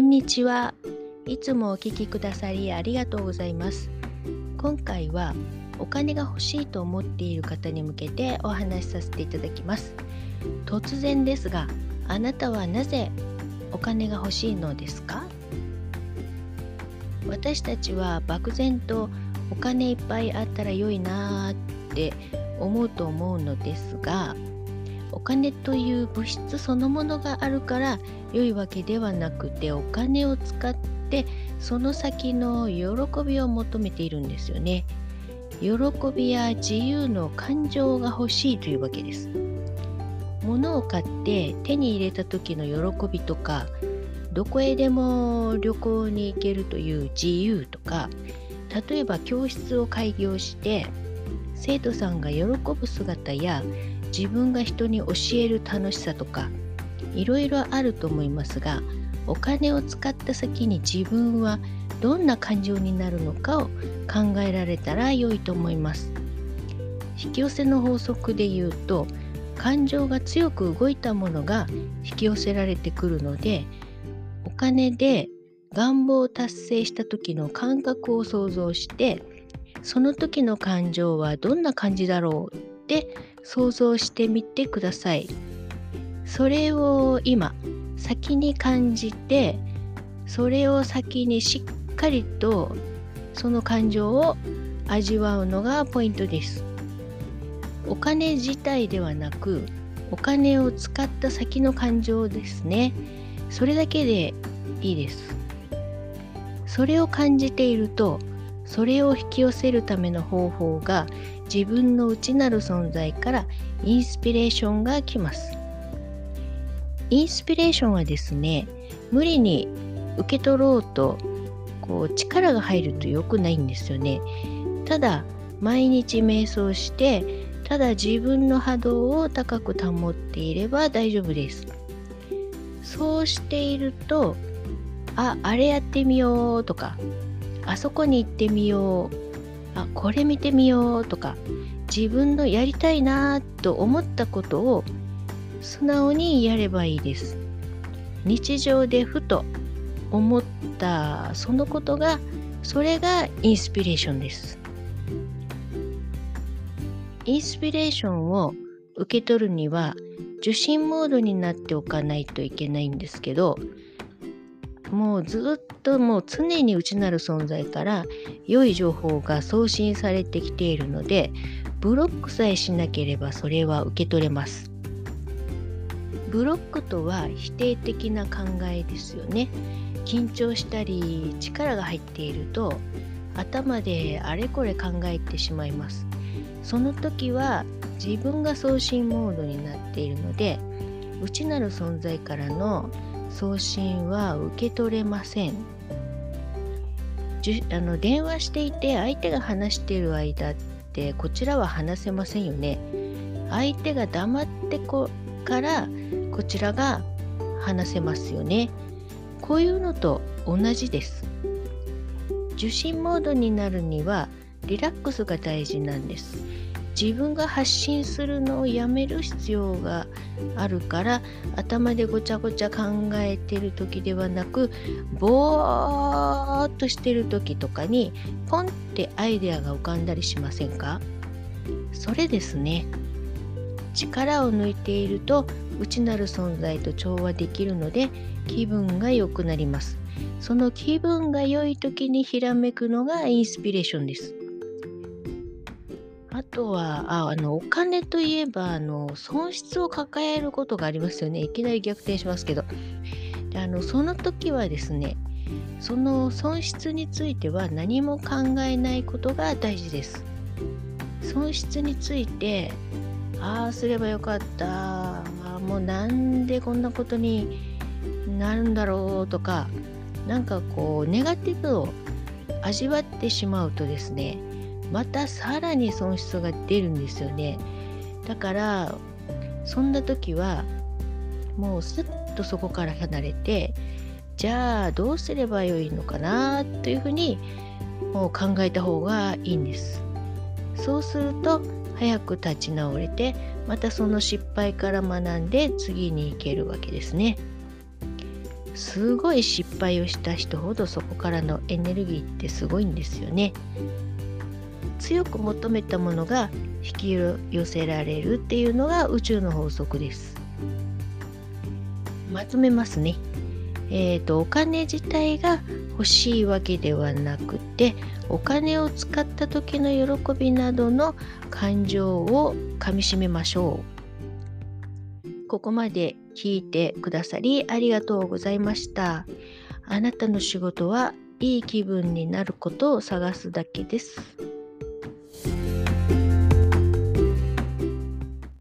んにちは。いつもお聞きくださりありがとうございます。今回はお金が欲しいと思っている方に向けてお話しさせていただきます。突然ですが、あなたはなぜお金が欲しいのですか？私たちは漠然とお金いっぱいあったら良いなーって思うと思うのですがお金という物質そのものがあるから良いわけではなくてお金を使ってその先の喜びを求めているんですよね。喜びや自由の感情が欲しいというわけです。物を買って手に入れた時の喜びとかどこへでも旅行に行けるという自由とか例えば教室を開業して生徒さんが喜ぶ姿や自分が人に教える楽しさとかいろいろあると思いますがお金を使った先に自分はどんな感情になるのかを考えられたら良いと思います。引き寄せの法則で言うと感情が強く動いたものが引き寄せられてくるのでお金で願望を達成した時の感覚を想像してその時の感情はどんな感じだろうて想像してみてください。それを今先に感じてそれを先にしっかりとその感情を味わうのがポイントです。お金自体ではなくお金を使った先の感情ですね。それだけでいいです。それを感じているとそれを引き寄せるための方法が自分の内なる存在からインスピレーションが来ます。インスピレーションはですね無理に受け取ろうとこう力が入ると良くないんですよね。ただ毎日瞑想してただ自分の波動を高く保っていれば大丈夫です。そうしているとああれやってみようとかあそこに行ってみよう。あこれ見てみようとか自分のやりたいなと思ったことを素直にやればいいです。日常でふと思ったそのことがそれがインスピレーションです。インスピレーションを受け取るには受信モードになっておかないといけないんですけどもうずっともう常に内なる存在から良い情報が送信されてきているのでブロックさえしなければそれは受け取れます。ブロックとは否定的な考えですよね。緊張したり力が入っていると頭であれこれ考えてしまいます。その時は自分が送信モードになっているので内なる存在からの送信は受け取れません。あの電話していて相手が話している間ってこちらは話せませんよね。相手が黙ってこからこちらが話せますよね。こういうのと同じです。受信モードになるにはリラックスが大事なんです。自分が発信するのをやめる必要があるから頭でごちゃごちゃ考えてる時ではなくぼーっとしてる時とかにポンってアイデアが浮かんだりしませんか？それですね。力を抜いていると内なる存在と調和できるので気分が良くなります。その気分が良い時にひらめくのがインスピレーションです。とは、あ、あの、お金といえば、あの、損失を抱えることがありますよね。いきなり逆転しますけど。であの、その時はですね、その損失については何も考えないことが大事です。損失について、ああすればよかった、もうなんでこんなことになるんだろうとか、なんかこう、ネガティブを味わってしまうとですね、またさらに損失が出るんですよね。だからそんな時はもうすっとそこから離れてじゃあどうすればよいのかなというふうにもう考えた方がいいんです。そうすると早く立ち直れてまたその失敗から学んで次に行けるわけですね。すごい失敗をした人ほどそこからのエネルギーってすごいんですよね。強く求めたものが引き寄せられるっていうのが宇宙の法則です。まとめますね。えーと、お金自体が欲しいわけではなくてお金を使った時の喜びなどの感情をかみしめましょう。ここまで聞いてくださりありがとうございました。あなたの仕事はいい気分になることを探すだけです。